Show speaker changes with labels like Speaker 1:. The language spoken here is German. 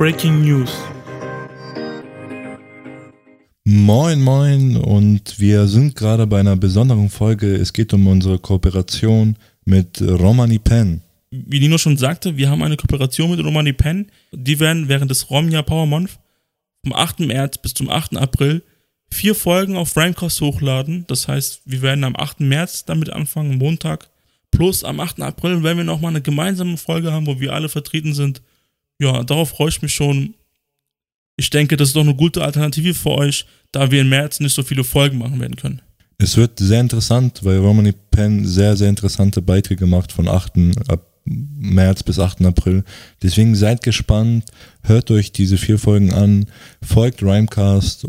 Speaker 1: Breaking News.
Speaker 2: Moin, moin und wir sind gerade bei einer besonderen Folge. Es geht um unsere Kooperation mit Romani Pen.
Speaker 1: Wie Nino schon sagte, wir haben eine Kooperation mit Romani Pen. Die werden während des Romja Power Month vom 8. März bis zum 8. April vier Folgen auf Rhymecast hochladen. Das heißt, wir werden am 8. März damit anfangen, Montag. Plus am 8. April werden wir nochmal eine gemeinsame Folge haben, wo wir alle vertreten sind. Ja, darauf freue ich mich schon. Ich denke, das ist doch eine gute Alternative für euch, da wir im März nicht so viele Folgen machen werden können.
Speaker 2: Es wird sehr interessant, weil Romani Penn sehr, sehr interessante Beiträge macht von 8. März bis 8. April. Deswegen seid gespannt, hört euch diese vier Folgen an, folgt Rhymecast